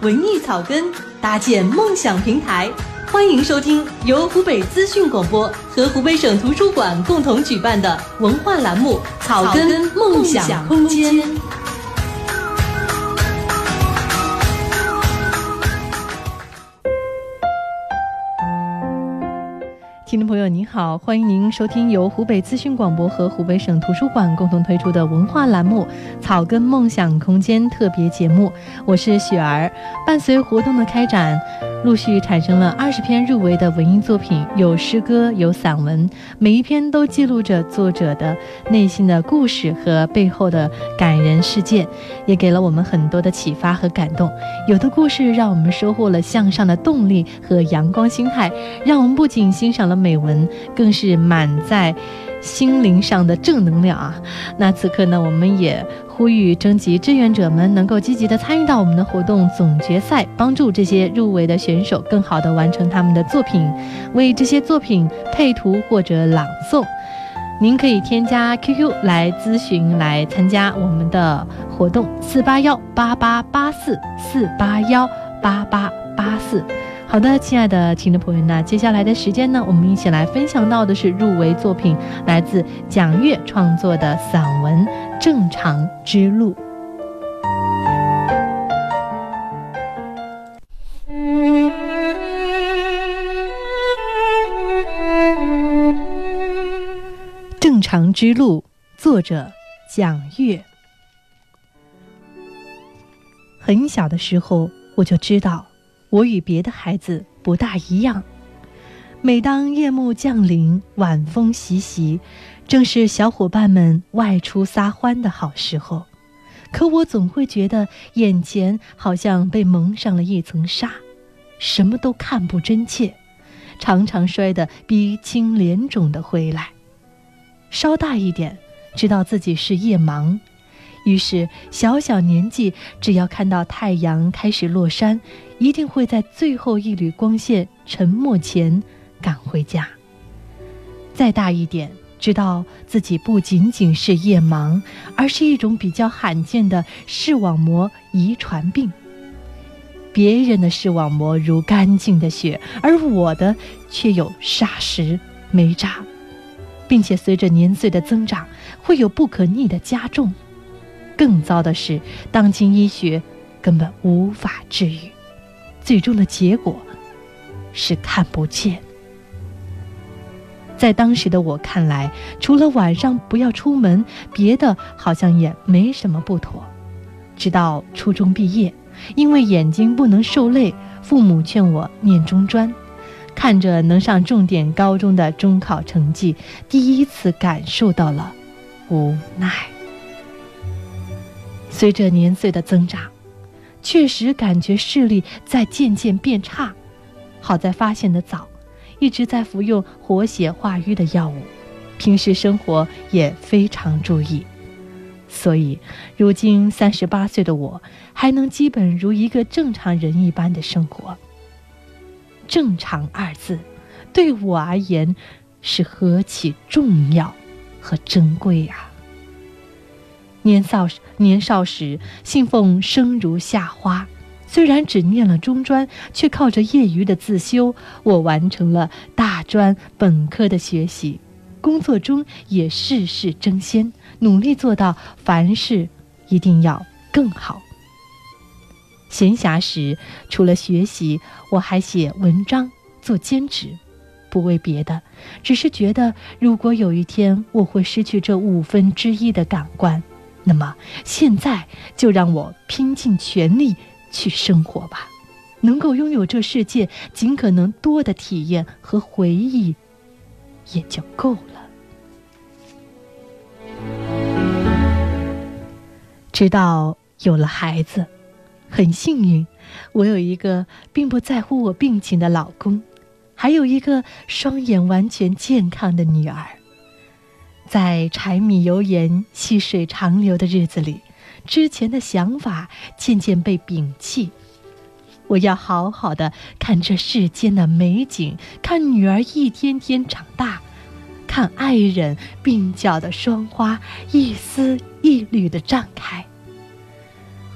文艺草根，搭建梦想平台。欢迎收听由湖北资讯广播和湖北省图书馆共同举办的文化栏目《草根梦想空间》。听众朋友您好，欢迎您收听由湖北资讯广播和湖北省图书馆共同推出的文化栏目《草根梦想空间》特别节目，我是雪儿。伴随活动的开展。陆续产生了二十篇入围的文艺作品，有诗歌，有散文，每一篇都记录着作者的内心的故事和背后的感人事件，也给了我们很多的启发和感动。有的故事让我们收获了向上的动力和阳光心态，让我们不仅欣赏了美文，更是满载心灵上的正能量啊！那此刻呢，我们也。呼吁征集志愿者们能够积极的参与到我们的活动总决赛，帮助这些入围的选手更好的完成他们的作品，为这些作品配图或者朗诵。您可以添加 QQ 来咨询来参加我们的活动：四八幺八八八四四八幺八八八四。好的，亲爱的听众朋友，那接下来的时间呢，我们一起来分享到的是入围作品，来自蒋月创作的散文《正常之路》。《正常之路》，作者蒋月。很小的时候，我就知道。我与别的孩子不大一样。每当夜幕降临，晚风习习，正是小伙伴们外出撒欢的好时候。可我总会觉得眼前好像被蒙上了一层纱，什么都看不真切，常常摔得鼻青脸肿的回来。稍大一点，知道自己是夜盲。于是，小小年纪，只要看到太阳开始落山，一定会在最后一缕光线沉没前赶回家。再大一点，知道自己不仅仅是夜盲，而是一种比较罕见的视网膜遗传病。别人的视网膜如干净的雪，而我的却有砂石煤渣，并且随着年岁的增长，会有不可逆的加重。更糟的是，当今医学根本无法治愈，最终的结果是看不见。在当时的我看来，除了晚上不要出门，别的好像也没什么不妥。直到初中毕业，因为眼睛不能受累，父母劝我念中专，看着能上重点高中的中考成绩，第一次感受到了无奈。随着年岁的增长，确实感觉视力在渐渐变差。好在发现的早，一直在服用活血化瘀的药物，平时生活也非常注意。所以，如今三十八岁的我，还能基本如一个正常人一般的生活。正常二字，对我而言，是何其重要和珍贵呀！年少年少时信奉生如夏花，虽然只念了中专，却靠着业余的自修，我完成了大专本科的学习。工作中也事事争先，努力做到凡事一定要更好。闲暇时除了学习，我还写文章、做兼职，不为别的，只是觉得如果有一天我会失去这五分之一的感官。那么现在就让我拼尽全力去生活吧，能够拥有这世界尽可能多的体验和回忆，也就够了。直到有了孩子，很幸运，我有一个并不在乎我病情的老公，还有一个双眼完全健康的女儿。在柴米油盐、细水长流的日子里，之前的想法渐渐被摒弃。我要好好的看这世间的美景，看女儿一天天长大，看爱人鬓角的霜花一丝一缕的绽开。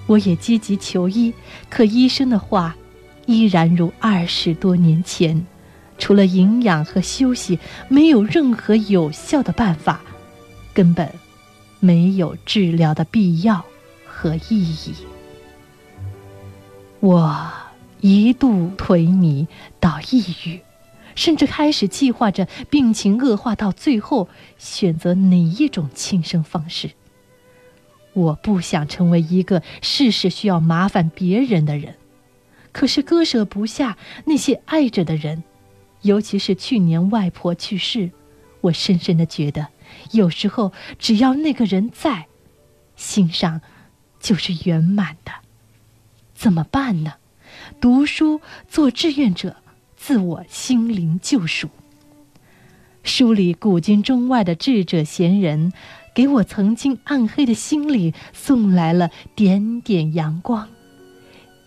我也积极求医，可医生的话依然如二十多年前，除了营养和休息，没有任何有效的办法，根本没有治疗的必要和意义。我一度颓靡到抑郁。甚至开始计划着病情恶化到最后选择哪一种轻生方式。我不想成为一个事事需要麻烦别人的人，可是割舍不下那些爱着的人，尤其是去年外婆去世，我深深的觉得，有时候只要那个人在，心上就是圆满的。怎么办呢？读书，做志愿者。自我心灵救赎。书里古今中外的智者贤人，给我曾经暗黑的心里送来了点点阳光。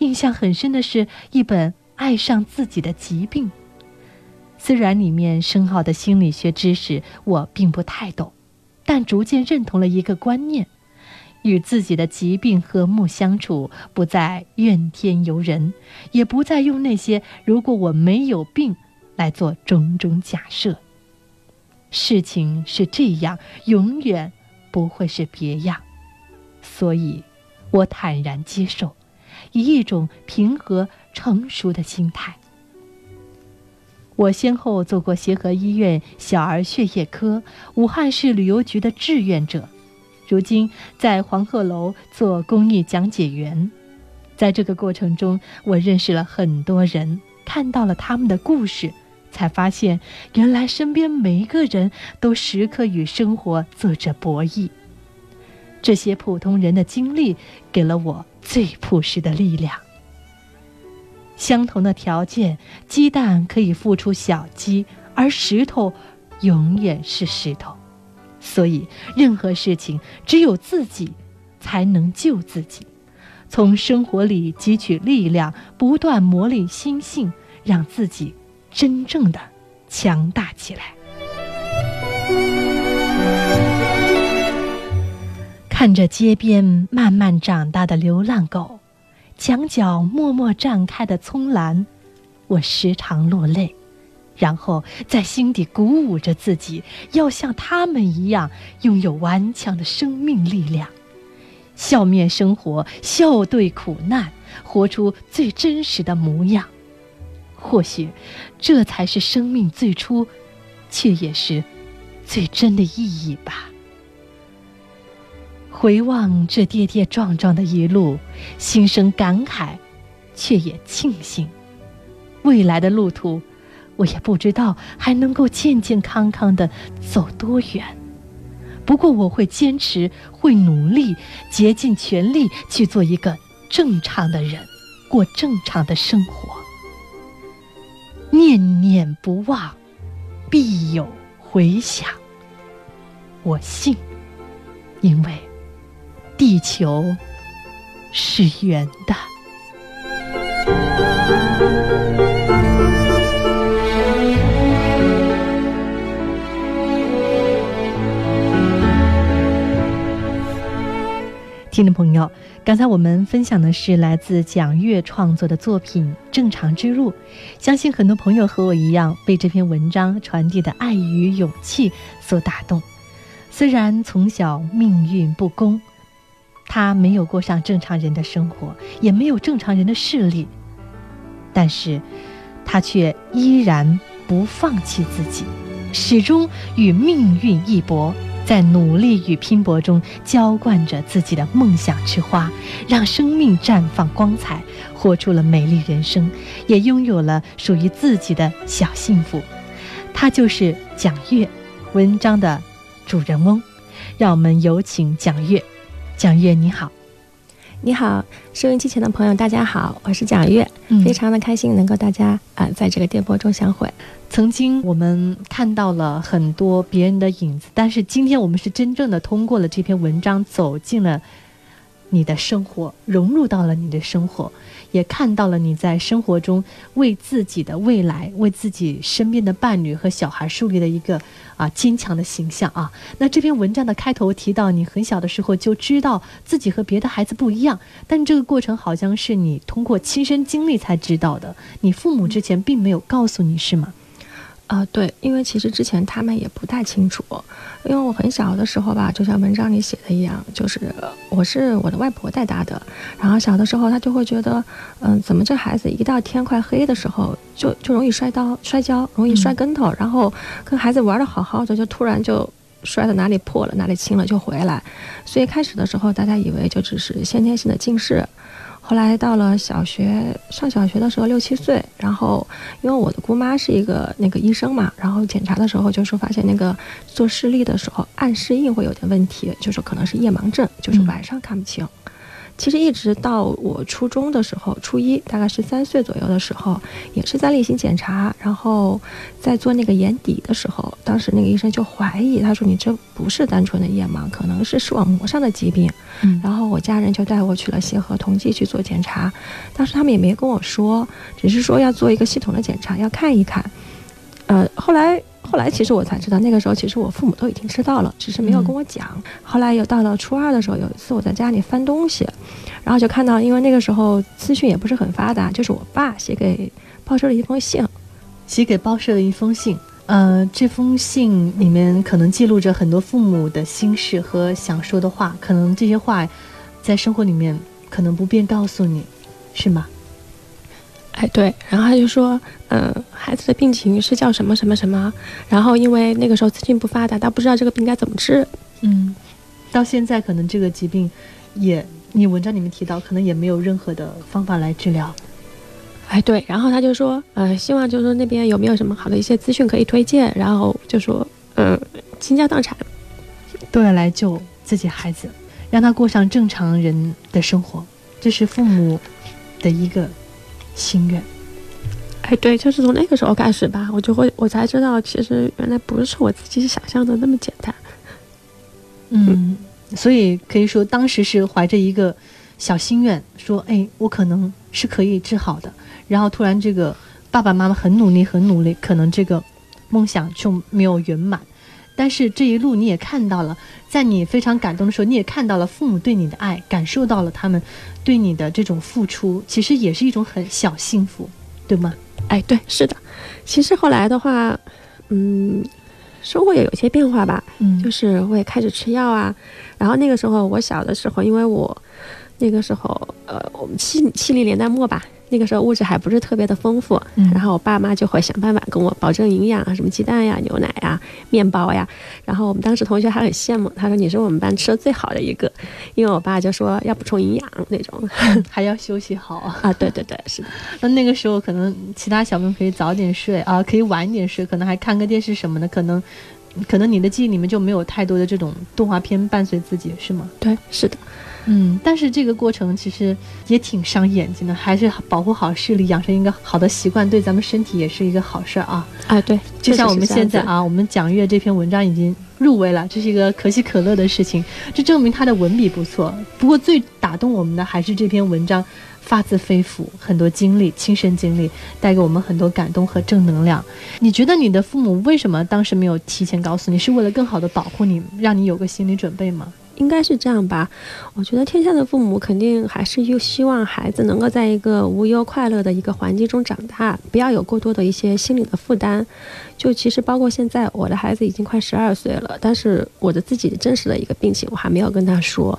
印象很深的是一本《爱上自己的疾病》，虽然里面深奥的心理学知识我并不太懂，但逐渐认同了一个观念。与自己的疾病和睦相处，不再怨天尤人，也不再用那些“如果我没有病”来做种种假设。事情是这样，永远不会是别样，所以，我坦然接受，以一种平和成熟的心态。我先后做过协和医院小儿血液科、武汉市旅游局的志愿者。如今在黄鹤楼做公益讲解员，在这个过程中，我认识了很多人，看到了他们的故事，才发现原来身边每一个人都时刻与生活做着博弈。这些普通人的经历，给了我最朴实的力量。相同的条件，鸡蛋可以孵出小鸡，而石头永远是石头。所以，任何事情只有自己才能救自己，从生活里汲取力量，不断磨砺心性，让自己真正的强大起来。看着街边慢慢长大的流浪狗，墙角默默绽开的葱兰，我时常落泪。然后在心底鼓舞着自己，要像他们一样拥有顽强的生命力量，笑面生活，笑对苦难，活出最真实的模样。或许，这才是生命最初，却也是最真的意义吧。回望这跌跌撞撞的一路，心生感慨，却也庆幸，未来的路途。我也不知道还能够健健康康的走多远，不过我会坚持，会努力，竭尽全力去做一个正常的人，过正常的生活。念念不忘，必有回响。我信，因为地球是圆的。听众朋友，刚才我们分享的是来自蒋月创作的作品《正常之路》，相信很多朋友和我一样被这篇文章传递的爱与勇气所打动。虽然从小命运不公，他没有过上正常人的生活，也没有正常人的视力，但是，他却依然不放弃自己，始终与命运一搏。在努力与拼搏中浇灌着自己的梦想之花，让生命绽放光彩，活出了美丽人生，也拥有了属于自己的小幸福。他就是蒋越，文章的主人翁。让我们有请蒋越。蒋月，你好。你好，收音机前的朋友，大家好，我是蒋越，非常的开心能够大家啊在这个电波中相会。曾经我们看到了很多别人的影子，但是今天我们是真正的通过了这篇文章走进了你的生活，融入到了你的生活，也看到了你在生活中为自己的未来、为自己身边的伴侣和小孩树立的一个啊坚强的形象啊。那这篇文章的开头提到，你很小的时候就知道自己和别的孩子不一样，但这个过程好像是你通过亲身经历才知道的，你父母之前并没有告诉你是吗？啊，对，因为其实之前他们也不太清楚，因为我很小的时候吧，就像文章里写的一样，就是我是我的外婆带大的，然后小的时候他就会觉得，嗯，怎么这孩子一到天快黑的时候就就容易摔倒、摔跤，容易摔跟头，然后跟孩子玩的好好的，就突然就摔到哪里破了，哪里青了就回来，所以开始的时候大家以为就只是先天性的近视。后来到了小学，上小学的时候六七岁，然后因为我的姑妈是一个那个医生嘛，然后检查的时候就说发现那个做视力的时候暗适应会有点问题，就是可能是夜盲症，就是晚上看不清。其实一直到我初中的时候，初一大概十三岁左右的时候，也是在例行检查，然后在做那个眼底的时候，当时那个医生就怀疑，他说你这不是单纯的夜盲，可能是视网膜上的疾病。嗯，然后我家人就带我去了协和同济去做检查，当时他们也没跟我说，只是说要做一个系统的检查，要看一看。呃，后来。后来其实我才知道，那个时候其实我父母都已经知道了，只是没有跟我讲。后来又到了初二的时候，有一次我在家里翻东西，然后就看到，因为那个时候资讯也不是很发达，就是我爸写给报社的一封信，写给报社的一封信。呃，这封信里面可能记录着很多父母的心事和想说的话，可能这些话在生活里面可能不便告诉你，是吗？哎，对，然后他就说，嗯，孩子的病情是叫什么什么什么，然后因为那个时候资讯不发达，他不知道这个病该怎么治，嗯，到现在可能这个疾病，也你文章里面提到，可能也没有任何的方法来治疗。哎，对，然后他就说，呃，希望就是说那边有没有什么好的一些资讯可以推荐，然后就说，嗯，倾家荡产都要来救自己孩子，让他过上正常人的生活，这是父母的一个。心愿，哎，对，就是从那个时候开始吧，我就会，我才知道，其实原来不是我自己想象的那么简单。嗯，所以可以说，当时是怀着一个小心愿，说，哎，我可能是可以治好的。然后突然，这个爸爸妈妈很努力，很努力，可能这个梦想就没有圆满。但是这一路你也看到了，在你非常感动的时候，你也看到了父母对你的爱，感受到了他们对你的这种付出，其实也是一种很小幸福，对吗？哎，对，是的。其实后来的话，嗯，生活也有些变化吧。嗯，就是我也开始吃药啊。然后那个时候我小的时候，因为我那个时候，呃，我们七七零年代末吧。那个时候物质还不是特别的丰富，然后我爸妈就会想办法跟我保证营养啊，什么鸡蛋呀、牛奶呀、面包呀。然后我们当时同学还很羡慕，他说你是我们班吃的最好的一个，因为我爸就说要补充营养那种，还要休息好啊。对对对，是的。那那个时候可能其他小朋友可以早点睡啊，可以晚点睡，可能还看个电视什么的，可能可能你的记忆里面就没有太多的这种动画片伴随自己，是吗？对，是的。嗯，但是这个过程其实也挺伤眼睛的，还是保护好视力，养成一个好的习惯，对咱们身体也是一个好事儿啊！啊，对，就像我们现在啊，我们蒋月这篇文章已经入围了，这是一个可喜可乐的事情，这证明他的文笔不错。不过最打动我们的还是这篇文章发自肺腑，很多经历，亲身经历，带给我们很多感动和正能量。你觉得你的父母为什么当时没有提前告诉你？是为了更好的保护你，让你有个心理准备吗？应该是这样吧，我觉得天下的父母肯定还是又希望孩子能够在一个无忧快乐的一个环境中长大，不要有过多的一些心理的负担。就其实包括现在，我的孩子已经快十二岁了，但是我的自己真实的一个病情，我还没有跟他说，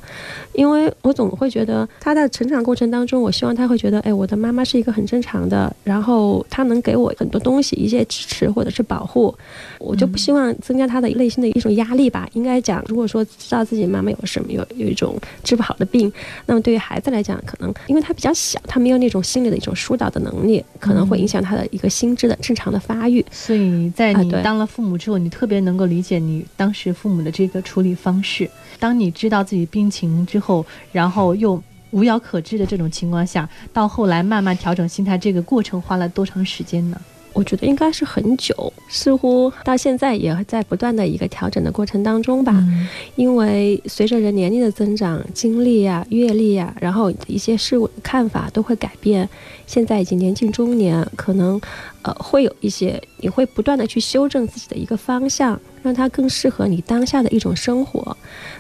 因为我总会觉得他在成长过程当中，我希望他会觉得，哎，我的妈妈是一个很正常的，然后他能给我很多东西，一些支持或者是保护，我就不希望增加他的内心的一种压力吧。应该讲，如果说知道自己妈妈有什么有有一种治不好的病，那么对于孩子来讲，可能因为他比较小，他没有那种心理的一种疏导的能力，可能会影响他的一个心智的正常的发育，所以。在你当了父母之后，你特别能够理解你当时父母的这个处理方式。当你知道自己病情之后，然后又无药可治的这种情况下，到后来慢慢调整心态，这个过程花了多长时间呢？我觉得应该是很久，似乎到现在也在不断的一个调整的过程当中吧。嗯因为随着人年龄的增长，经历呀、阅历呀，然后一些事物的看法都会改变。现在已经年近中年，可能呃会有一些，你会不断的去修正自己的一个方向，让它更适合你当下的一种生活。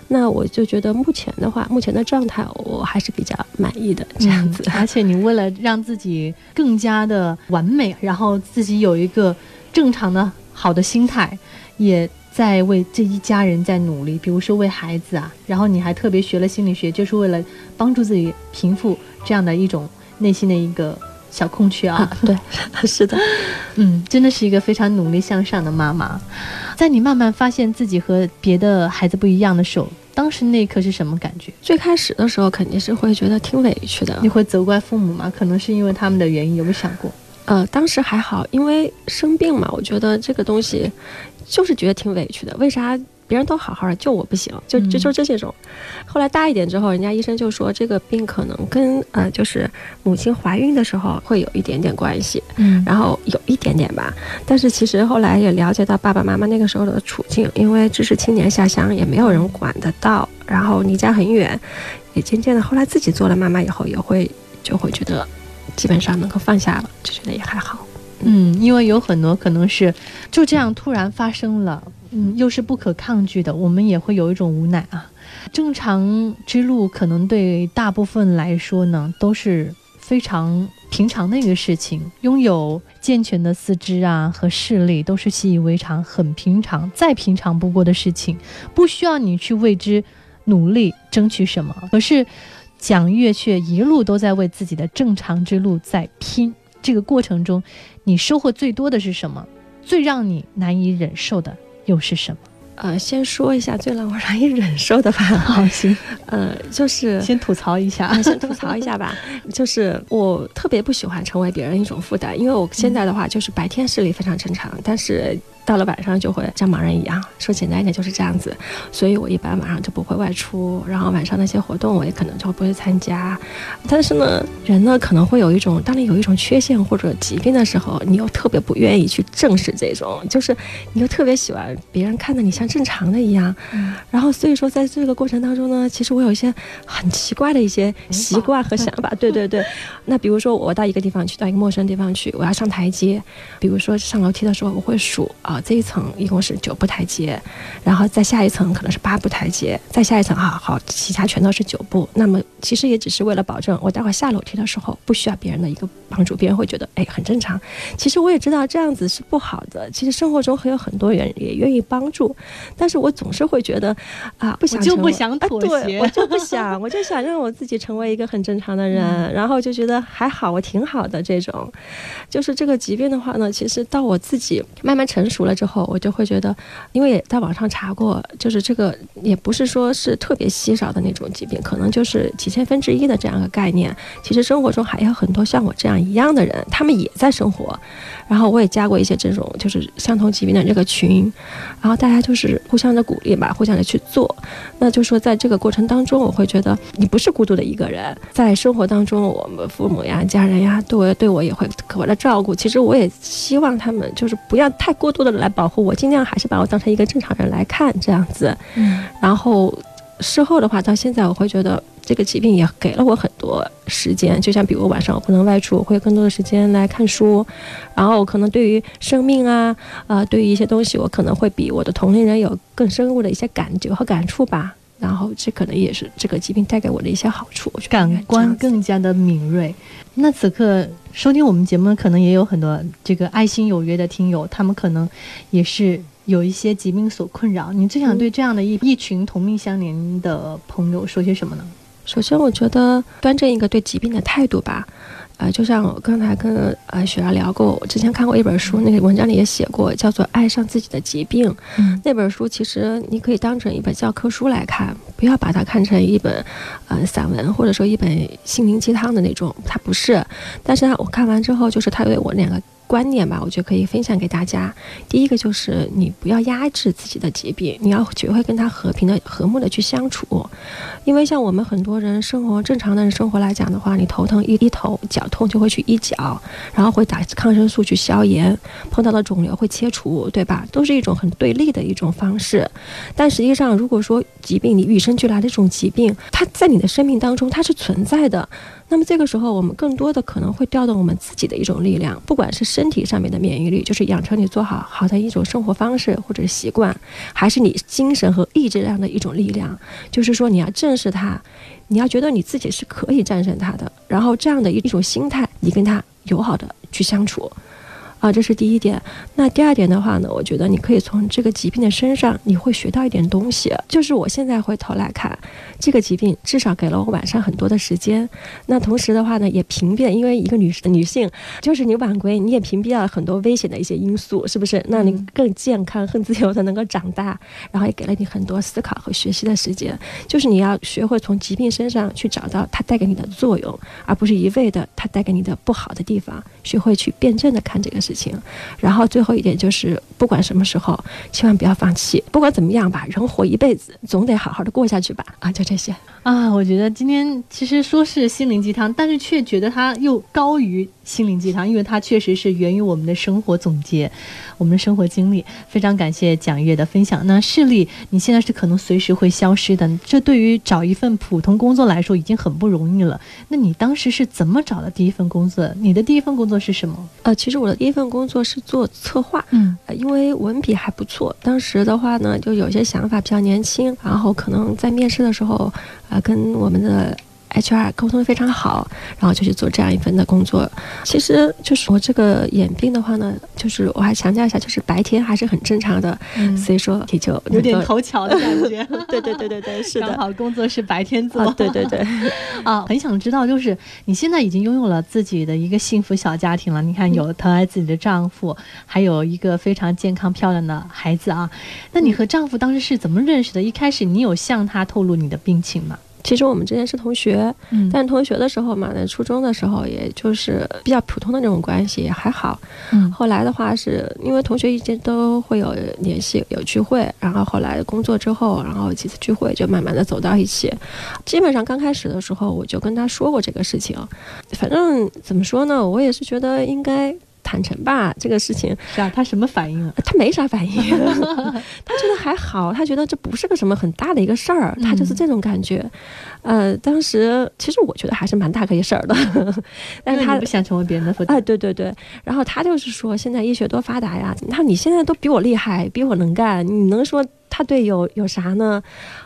那我就觉得目前的话，目前的状态我还是比较满意的这样子。而且你为了让自己更加的完美，然后自己有一个正常的好的心态，也在为这一家人在努力。比如说为孩子啊，然后你还特别学了心理学，就是为了帮助自己平复这样的一种内心的一个小空缺啊。啊，对，是的。嗯，真的是一个非常努力向上的妈妈。在你慢慢发现自己和别的孩子不一样的时候，当时那一刻是什么感觉？最开始的时候肯定是会觉得挺委屈的你，会责怪父母吗？可能是因为他们的原因，有没有想过？呃，当时还好，因为生病嘛，我觉得这个东西就是觉得挺委屈的。为啥别人都好好的，就我不行？就就就这种。后来大一点之后，人家医生就说这个病可能跟呃，就是母亲怀孕的时候会有一点点关系，嗯然后有一点点吧。但是其实后来也了解到爸爸妈妈那个时候的处境，因为知识青年下乡，也没有人管得到，然后离家很远，也渐渐的后来自己做了妈妈以后，也会就会觉得基本上能够放下了，就觉得也还好。嗯，因为有很多可能是就这样突然发生了，嗯，又是不可抗拒的，我们也会有一种无奈啊。正常之路可能对大部分来说呢，都是非常平常的一个事情。拥有健全的四肢啊和视力，都是习以为常、很平常、再平常不过的事情，不需要你去为之努力争取什么。可是蒋月却一路都在为自己的正常之路在拼。这个过程中，你收获最多的是什么？最让你难以忍受的又是什么？呃，先说一下最让我难以忍受的吧。好，行，呃，就是先吐槽一下啊，。先吐槽一下吧，就是我特别不喜欢成为别人一种负担，因为我现在的话就是白天视力非常正常，但是到了晚上就会像盲人一样，说简单一点就是这样子，所以我一般晚上就不会外出，然后晚上那些活动我也可能就不会参加。但是呢，人呢可能会有一种，当你有一种缺陷或者疾病的时候，你又特别不愿意去正视这种，就是你又特别喜欢别人看着你像正常的一样，然后所以说在这个过程当中呢，其实我有一些很奇怪的一些习惯和想法。对对对，那比如说我到一个地方去，到一个陌生地方去，我要上台阶，比如说上楼梯的时候，我会数啊，这一层一共是九步台阶，然后再下一层可能是八步台阶，再下一层啊好，其他全都是九步。那么其实也只是为了保证我待会儿下楼梯的时候不需要别人的一个帮助，别人会觉得哎很正常。其实我也知道这样子是不好的，其实生活中还有很多人也愿意帮助，但是我总是会觉得啊不想我就不想妥啊对协我就不想，我就想让我自己成为一个很正常的人，嗯然后就觉得还好，我挺好的这种。就是这个疾病的话呢，其实到我自己慢慢成熟了之后，我就会觉得，因为也在网上查过，就是这个也不是说是特别稀少的那种疾病，可能就是几千分之一的这样一个概念。其实生活中还有很多像我这样一样的人，他们也在生活。然后我也加过一些这种就是相同疾病的这个群，然后大家就是互相的鼓励吧，互相的去做。那就说在这个过程当中，我会觉得你不是孤独的一个人，在生活当中，我们父母呀、家人呀，对我对我也会格外的照顾。其实我也希望他们就是不要太过度的来保护我，尽量还是把我当成一个正常人来看这样子。嗯然后事后的话，到现在我会觉得这个疾病也给了我很多时间，就像比如晚上我不能外出，我会有更多的时间来看书，然后可能对于生命啊，呃，对于一些东西，我可能会比我的同龄人有更深入的一些感觉和感触吧。然后这可能也是这个疾病带给我的一些好处，感官更加的敏锐。那此刻收听我们节目，可能也有很多这个爱心有约的听友，他们可能也是有一些疾病所困扰。你最想对这样的一一群同命相连的朋友说些什么呢？首先，我觉得端正一个对疾病的态度吧。呃，就像我刚才跟呃雪儿聊过，我之前看过一本书，那个文章里也写过，叫做《爱上自己的疾病》。嗯那本书其实你可以当成一本教科书来看，不要把它看成一本呃散文或者说一本心灵鸡汤的那种，它不是。但是呢，我看完之后，就是它对我两个观念吧，我觉得可以分享给大家。第一个就是你不要压制自己的疾病，你要学会跟他和平的、和睦的去相处。因为像我们很多人生活正常的人生活来讲的话，你头疼一一头，脚痛就会去医脚，然后会打抗生素去消炎，碰到的肿瘤会切除，对吧？都是一种很对立的一种方式。但实际上，如果说疾病你与生俱来的这种疾病，它在你的生命当中它是存在的。那么这个时候，我们更多的可能会调动我们自己的一种力量，不管是身体上面的免疫力，就是养成你做好好的一种生活方式或者是习惯，还是你精神和意志上的一种力量，就是说你要正视它，你要觉得你自己是可以战胜它的，然后这样的一种心态，你跟它友好的去相处。啊，这是第一点。那第二点的话呢，我觉得你可以从这个疾病的身上，你会学到一点东西。就是我现在回头来看，这个疾病至少给了我晚上很多的时间。那同时的话呢，也屏蔽，因为一个女女性，就是你晚归，你也屏蔽了很多危险的一些因素，是不是？那你更健康、更自由的能够长大，然后也给了你很多思考和学习的时间。就是你要学会从疾病身上去找到它带给你的作用，而不是一味的它带给你的不好的地方。学会去辩证的看这个事情，然后最后一点就是，不管什么时候，千万不要放弃。不管怎么样吧，人活一辈子，总得好好的过下去吧。啊，就这些啊。我觉得今天其实说是心灵鸡汤，但是却觉得它又高于。心灵鸡汤，因为它确实是源于我们的生活总结，我们的生活经历。非常感谢蒋月的分享。那视力你现在是可能随时会消失的，这对于找一份普通工作来说已经很不容易了。那你当时是怎么找的第一份工作？你的第一份工作是什么？呃，其实我的第一份工作是做策划，嗯，因为文笔还不错。当时的话呢，就有些想法，比较年轻，然后可能在面试的时候，啊，跟我们的。HR 沟通的非常好，然后就去做这样一份的工作。其实就是我这个眼病的话呢，就是我还强调一下，就是白天还是很正常的，所以说也就有点头巧的感觉。对对对对对，是的。刚好工作是白天做。对对对。啊，很想知道，就是你现在已经拥有了自己的一个幸福小家庭了。你看，有疼爱自己的丈夫，还有一个非常健康漂亮的孩子啊。那你和丈夫当时是怎么认识的？一开始你有向他透露你的病情吗？其实我们之前是同学，但同学的时候嘛，那初中的时候也就是比较普通的那种关系，也还好。嗯，后来的话是因为同学一直都会有联系，有聚会，然后后来工作之后，然后几次聚会就慢慢的走到一起。基本上刚开始的时候，我就跟他说过这个事情，反正怎么说呢，我也是觉得应该。坦诚吧，这个事情是啊，他什么反应啊？他没啥反应，他觉得还好，他觉得这不是个什么很大的一个事儿，他就是这种感觉。呃，当时其实我觉得还是蛮大个一事儿的，但是他不想成为别人的负担。哎，对对对，然后他就是说，现在医学多发达呀，他你现在都比我厉害，比我能干，你能说他对有有啥呢？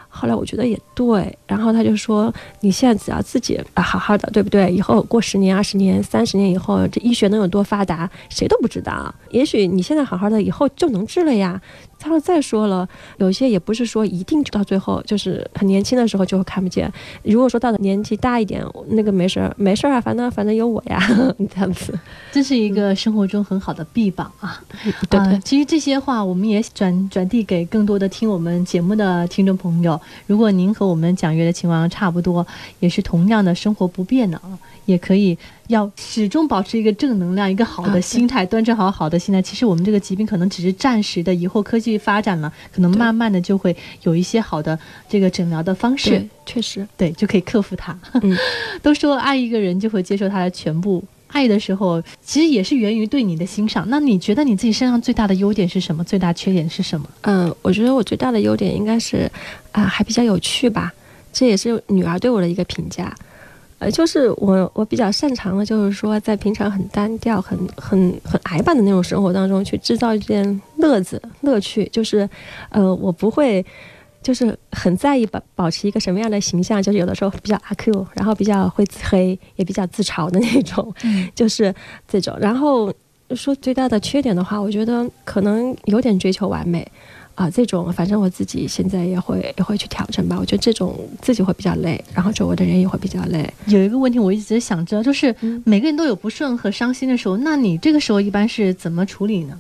后来我觉得也对，然后他就说：“你现在只要自己啊好好的，对不对？以后过十年、二十年、三十年以后，这医学能有多发达，谁都不知道。也许你现在好好的，以后就能治了呀。”他说：“再说了，有些也不是说一定到最后就是很年轻的时候就会看不见。如果说到了年纪大一点，那个没事儿，没事儿啊，反正反正有我呀，这样子。这是一个生活中很好的臂膀啊。对对，其实这些话我们也转转递给更多的听我们节目的听众朋友。如果您和我们蒋月的情况差不多，也是同样的生活不便的啊。”也可以要始终保持一个正能量，一个好的心态，端正好好的心态。其实我们这个疾病可能只是暂时的，以后科技发展了，可能慢慢的就会有一些好的这个诊疗的方式。确实，对，就可以克服它。都说爱一个人就会接受他的全部，爱的时候其实也是源于对你的欣赏。那你觉得你自己身上最大的优点是什么？最大缺点是什么？嗯，我觉得我最大的优点应该是啊，还比较有趣吧。这也是女儿对我的一个评价。呃，就是我我比较擅长的，就是说在平常很单调、很很很矮板的那种生活当中，去制造一件乐子、乐趣。就是，呃，我不会，就是很在意保保持一个什么样的形象，就是有的时候比较阿 Q，然后比较会自黑，也比较自嘲的那种，就是这种。然后说最大的缺点的话，我觉得可能有点追求完美。啊，这种反正我自己现在也会也会去调整吧。我觉得这种自己会比较累，然后周围的人也会比较累。有一个问题我一直想知道，就是每个人都有不顺和伤心的时候，那你这个时候一般是怎么处理呢？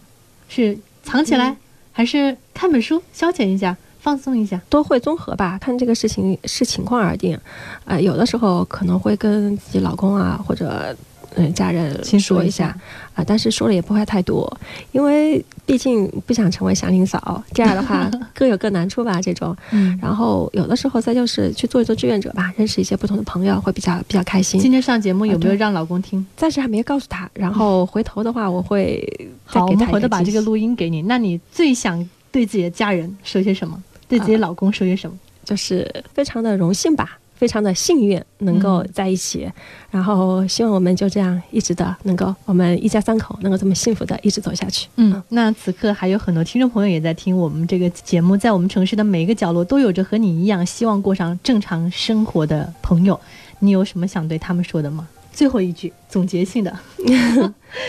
是藏起来，还是看本书消遣一下，放松一下？都会综合吧，看这个事情视情况而定。呃，有的时候可能会跟自己老公啊或者。嗯家人说一下啊，但是说了也不会太多，因为毕竟不想成为祥林嫂，这样的话 各有各难处吧，这种。嗯，然后有的时候再就是去做一做志愿者吧，认识一些不同的朋友，会比较比较开心。今天上节目有没有让老公听？暂时还没告诉他，然后回头的话我会再好，我们回头把这个录音给你。那你最想对自己的家人说些什么？对自己老公说些什么？就是非常的荣幸吧，非常的幸运能够在一起，然后希望我们就这样一直的能够，我们一家三口能够这么幸福的一直走下去。嗯，那此刻还有很多听众朋友也在听我们这个节目，在我们城市的每一个角落都有着和你一样希望过上正常生活的朋友，你有什么想对他们说的吗？最后一句总结性的，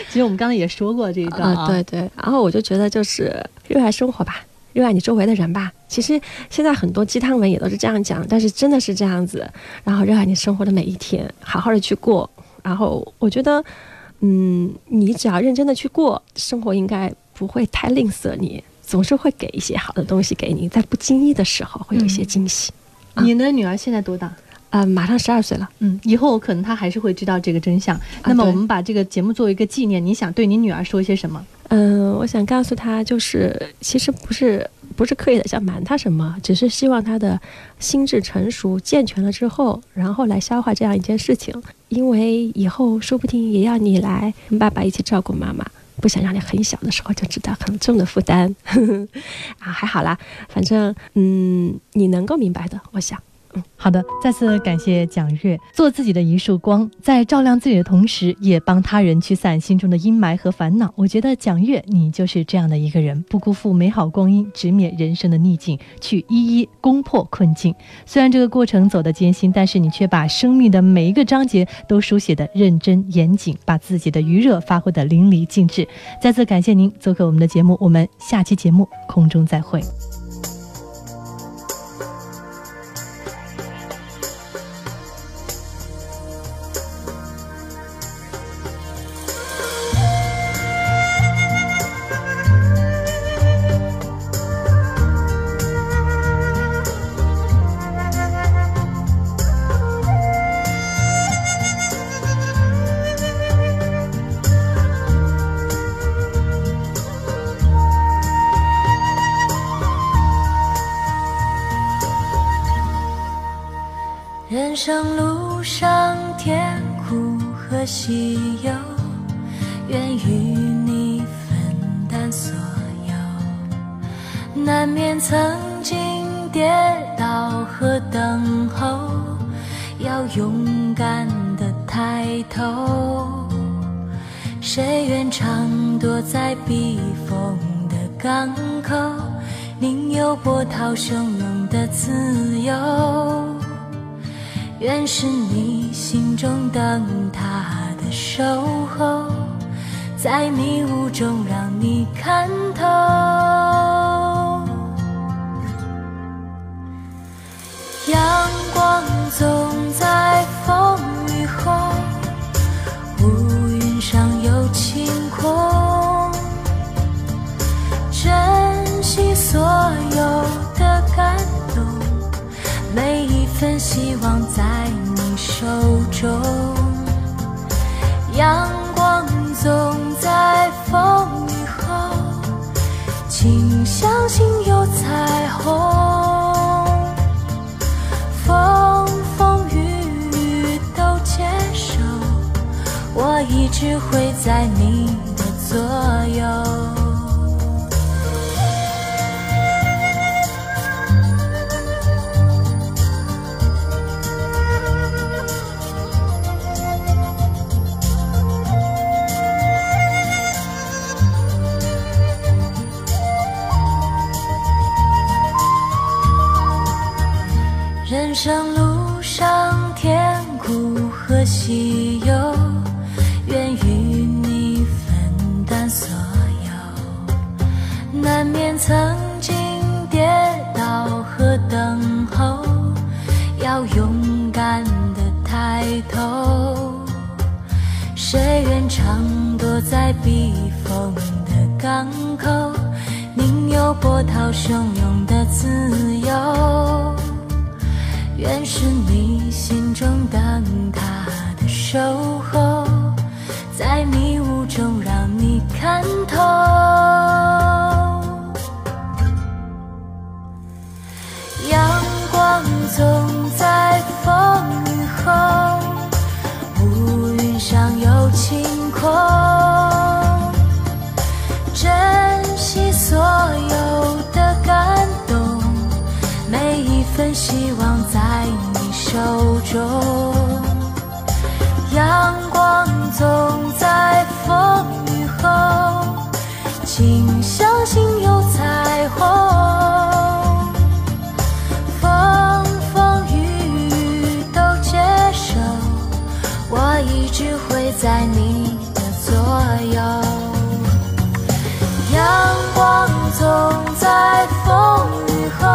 其实我们刚才也说过这一段啊，对对，然后我就觉得就是热爱生活吧，热爱你周围的人吧。其实现在很多鸡汤文也都是这样讲，但是真的是这样子。然后热爱你生活的每一天，好好的去过。然后我觉得，嗯，你只要认真的去过，生活应该不会太吝啬你，总是会给一些好的东西给你，在不经意的时候会有一些惊喜。啊你的女儿现在多大？呃，马上十二岁了。嗯，以后可能她还是会知道这个真相。那么我们把这个节目作为一个纪念，你想对你女儿说些什么？嗯，我想告诉他，就是其实不是不是刻意的想瞒他什么，只是希望他的心智成熟健全了之后，然后来消化这样一件事情。因为以后说不定也要你来跟爸爸一起照顾妈妈，不想让你很小的时候就知道很重的负担。啊，还好啦，反正嗯，你能够明白的，我想。好的，再次感谢蒋月，做自己的一束光，在照亮自己的同时，也帮他人驱散心中的阴霾和烦恼。我觉得蒋月，你就是这样的一个人，不辜负美好光阴，直面人生的逆境，去一一攻破困境。虽然这个过程走得艰辛，但是你却把生命的每一个章节都书写得认真严谨，把自己的余热发挥得淋漓尽致。再次感谢您做客我们的节目，我们下期节目空中再会。谁愿常躲在避风的港口，宁有波涛汹涌的自由。愿是你心中灯塔的守候，在迷雾中让你看透。阳光总上有晴空。珍惜所有的感动。每一份希望在你手中，阳光总在风雨后，请相信有彩虹。我一直会在你的左右。人生路上甜苦和喜在避风的港口，宁有波涛汹涌的自由。愿是你心中灯塔的守中。阳光总在风雨后，请相信有彩虹。风风雨雨都接受，我一直会在你的左右。阳光总在风雨后，